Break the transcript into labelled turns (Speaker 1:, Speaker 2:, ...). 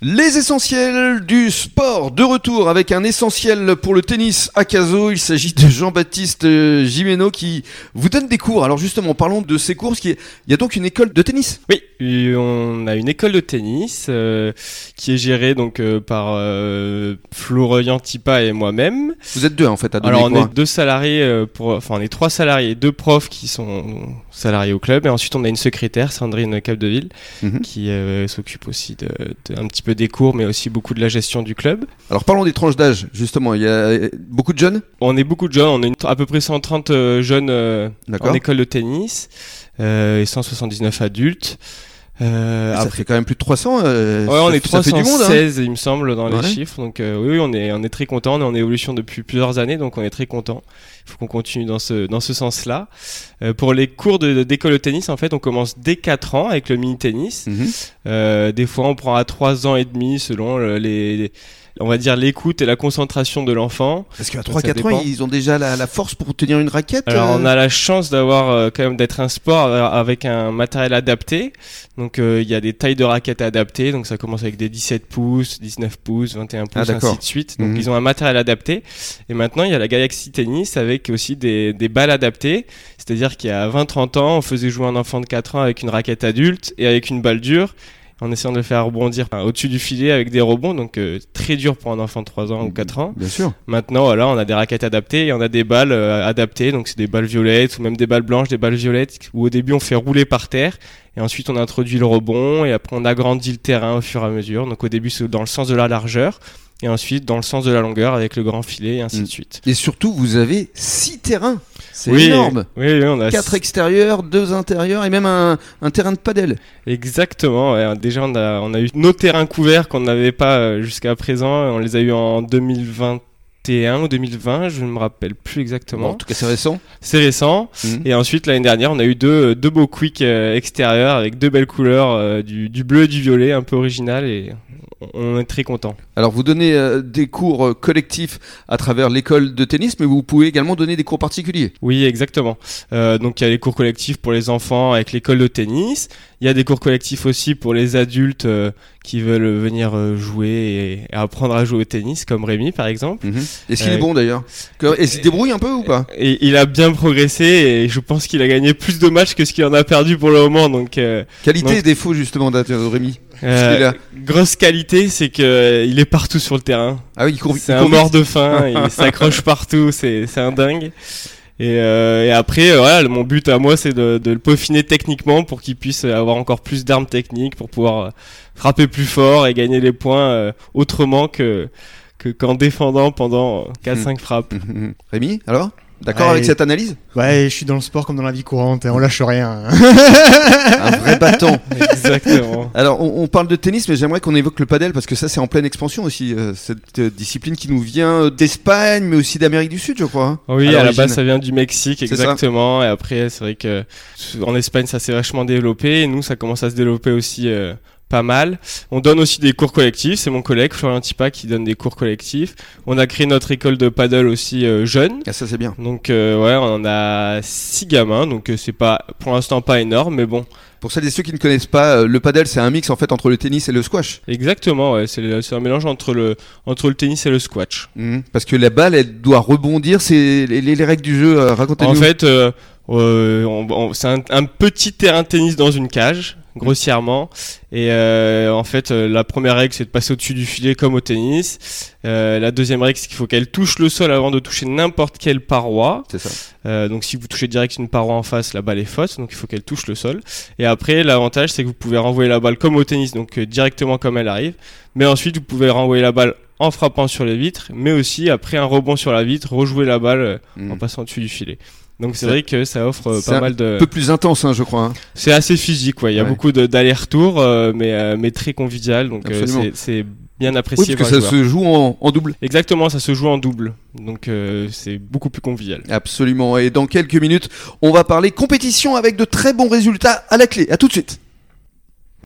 Speaker 1: Les essentiels du sport de retour avec un essentiel pour le tennis à Caso. Il s'agit de Jean-Baptiste euh, Gimeno qui vous donne des cours. Alors justement, parlons de ces cours. Il y a donc une école de tennis.
Speaker 2: Oui, on a une école de tennis euh, qui est gérée donc euh, par euh, Florent Tipa et moi-même.
Speaker 1: Vous êtes deux en fait à donner
Speaker 2: Alors on
Speaker 1: quoi
Speaker 2: est deux salariés euh, pour, enfin on est trois salariés, deux profs qui sont salariés au club et ensuite on a une secrétaire, Sandrine Capdeville,
Speaker 1: Mhm.
Speaker 2: qui euh, s'occupe aussi de, de- un petit peu des cours mais aussi beaucoup de la gestion du club.
Speaker 1: Alors parlons des tranches d'âge justement. Il y a euh, beaucoup de jeunes?
Speaker 2: On est beaucoup de jeunes, on est à peu près 130 euh, jeunes euh, en école de tennis et 179 adultes. Euh,
Speaker 1: Ça
Speaker 2: après-
Speaker 1: fait quand même plus de 300. euh,
Speaker 2: Ouais, on est
Speaker 1: ça fait du monde. hein.
Speaker 2: 316, il me semble, dans
Speaker 1: Ouais.
Speaker 2: les chiffres. Donc euh, oui, oui, on est, on est très content. On est en évolution depuis plusieurs années, donc on est très content. Il faut qu'on continue dans ce, dans ce sens-là. Euh, pour les cours de- d'école de tennis, en fait, on commence dès 4 ans avec le mini-tennis.
Speaker 1: Mhm.
Speaker 2: Euh, des fois, on prend à 3 ans et demi selon le- les, les- on va dire l'écoute et la concentration de l'enfant.
Speaker 1: Parce qu'à
Speaker 2: Ça
Speaker 1: 3-4 ans, ils ont déjà la, la force pour tenir une raquette.
Speaker 2: Alors,
Speaker 1: euh,
Speaker 2: on a la chance d'avoir euh, quand même d'être un sport euh, avec un matériel adapté. Donc, euh, il y a des tailles de raquettes adaptées. Donc, ça commence avec des 17 pouces, 19 pouces, 21 pouces,
Speaker 1: Ah,
Speaker 2: ainsi de suite. Donc,
Speaker 1: Mhm.
Speaker 2: ils ont un matériel adapté. Et maintenant, il y a la Galaxy Tennis avec aussi des, des balles adaptées. C'est-à-dire qu'il y a 20-30 ans, on faisait jouer un enfant de 4 ans avec une raquette adulte et avec une balle dure. En essayant de le faire rebondir au-dessus du filet avec des rebonds, donc euh, très dur pour un enfant de 3 ans ou 4 ans.
Speaker 1: Bien sûr.
Speaker 2: Maintenant, voilà, on a des raquettes adaptées et on a des balles euh, adaptées. Donc, c'est des balles violettes ou même des balles blanches, des balles violettes où au début on fait rouler par terre et ensuite on introduit le rebond et après on agrandit le terrain au fur et à mesure. Donc, au début, c'est dans le sens de la largeur et ensuite dans le sens de la longueur avec le grand filet et ainsi
Speaker 1: Mm.
Speaker 2: de suite.
Speaker 1: Et surtout, vous avez 6 terrains. C'est
Speaker 2: oui,
Speaker 1: énorme.
Speaker 2: Oui, oui, on a
Speaker 1: 4 extérieurs, 2 intérieurs et même un, un terrain de padel.
Speaker 2: Exactement. ouais. Déjà, on a, on a eu nos terrains couverts qu'on n'avait pas euh, jusqu'à présent. On les a eu en 2021 ou 2020, je ne me rappelle plus exactement.
Speaker 1: Bon, en tout cas, c'est récent.
Speaker 2: C'est récent.
Speaker 1: Mhm.
Speaker 2: Et ensuite, l'année dernière, on a eu deux, deux beaux quicks euh, extérieurs avec deux belles couleurs, euh, du, du bleu et du violet, un peu original, et on- est très content.
Speaker 1: Alors, vous donnez euh, des cours euh, collectifs à travers l'école de tennis, mais vous pouvez également donner des cours particuliers.
Speaker 2: Oui, exactement. Euh, donc, il y a les cours collectifs pour les enfants avec l'école de tennis. Il y a des cours collectifs aussi pour les adultes euh, qui veulent venir jouer et, et apprendre à jouer au tennis, comme Rémi, par exemple.
Speaker 1: Est-ce qu'il est bon d'ailleurs? Que- Et il se débrouille un peu ou pas?
Speaker 2: Et il a bien progressé et je pense qu'il a gagné plus de matchs que ce qu'il en a perdu pour le moment. Donc,
Speaker 1: Qualité
Speaker 2: Donc-
Speaker 1: et défaut justement de Rémi.
Speaker 2: Euh, grosse qualité, c'est que euh, il est partout sur le terrain.
Speaker 1: Ah oui, il court,
Speaker 2: C'est
Speaker 1: il
Speaker 2: un
Speaker 1: court
Speaker 2: mort de faim, il s'accroche partout, c'est c'est un dingue. Et, euh, et après, euh, voilà, mon but à moi, c'est de, de le peaufiner techniquement pour qu'il puisse avoir encore plus d'armes techniques, pour pouvoir euh, frapper plus fort et gagner les points euh, autrement que que- qu'en défendant pendant 4-5 frappes.
Speaker 1: Mhm. Rémi, alors? D'accord
Speaker 3: Ouais.
Speaker 1: avec cette analyse?
Speaker 3: Ouais, je suis dans le sport comme dans la vie courante, on lâche rien.
Speaker 1: Un vrai bâton.
Speaker 2: Exactement.
Speaker 1: Alors, on, on parle de tennis, mais j'aimerais qu'on évoque le padel parce que ça, c'est en pleine expansion aussi. euh, cette euh, discipline qui nous vient d'Espagne, mais aussi d'Amérique du Sud, je crois. hein,
Speaker 2: Oui,
Speaker 1: à
Speaker 2: à, la base, ça vient du Mexique, exactement. Et après, c'est vrai que en Espagne, ça s'est vachement développé. Et nous, ça commence à se développer aussi euh, pas mal. On donne aussi des cours collectifs. C'est mon collègue Florian Tipa qui donne des cours collectifs. On a créé notre école de paddle aussi euh, jeune.
Speaker 1: Ah, ça, c'est bien.
Speaker 2: Donc euh, ouais, on a six gamins. Donc euh, c'est pas pour l'instant pas énorme, mais bon.
Speaker 1: Pour celles et ceux qui ne connaissent pas, euh, le padel, c'est un mix en fait entre le tennis et le squash.
Speaker 2: Exactement. Ouais, c'est un mélange entre le entre le tennis et le squash.
Speaker 1: Mhm. Parce que la balle, elle doit rebondir. C'est les, les- les règles du jeu. euh, Racontez-nous.
Speaker 2: En fait, euh, euh, c'est un, un petit terrain de tennis dans une cage, grossièrement. Et euh, en fait, euh, la première règle, c'est de passer au-dessus du filet comme au tennis. Euh, la deuxième règle, c'est qu'il faut qu'elle touche le sol avant de toucher n'importe quelle paroi.
Speaker 1: c'est ça.
Speaker 2: Euh, donc si vous touchez direct une paroi en face, la balle est fausse. Donc il faut qu'elle touche le sol. Et après, l'avantage, c'est que vous pouvez renvoyer la balle comme au tennis, donc directement comme elle arrive. Mais ensuite, vous pouvez renvoyer la balle en frappant sur les vitres, mais aussi après un rebond sur la vitre, rejouer la balle
Speaker 1: Mhm.
Speaker 2: en passant dessus du filet. Donc c'est vrai que ça offre euh, pas
Speaker 1: un
Speaker 2: mal de.
Speaker 1: Un peu plus intense, hein, je crois. hein.
Speaker 2: C'est assez physique, ouais. Il y a
Speaker 1: Ouais.
Speaker 2: beaucoup de- d'allers-retours, euh, mais euh, mais très convivial. Donc euh, c'est bien
Speaker 1: Oui,
Speaker 2: apprécié
Speaker 1: parce
Speaker 2: par
Speaker 1: que ça
Speaker 2: joueurs.
Speaker 1: se joue en, en double.
Speaker 2: Exactement, ça se joue en double. Donc euh, c'est beaucoup plus convivial.
Speaker 1: Absolument. Et dans quelques minutes, on va parler compétition avec de très bons résultats à la clé. À tout de suite.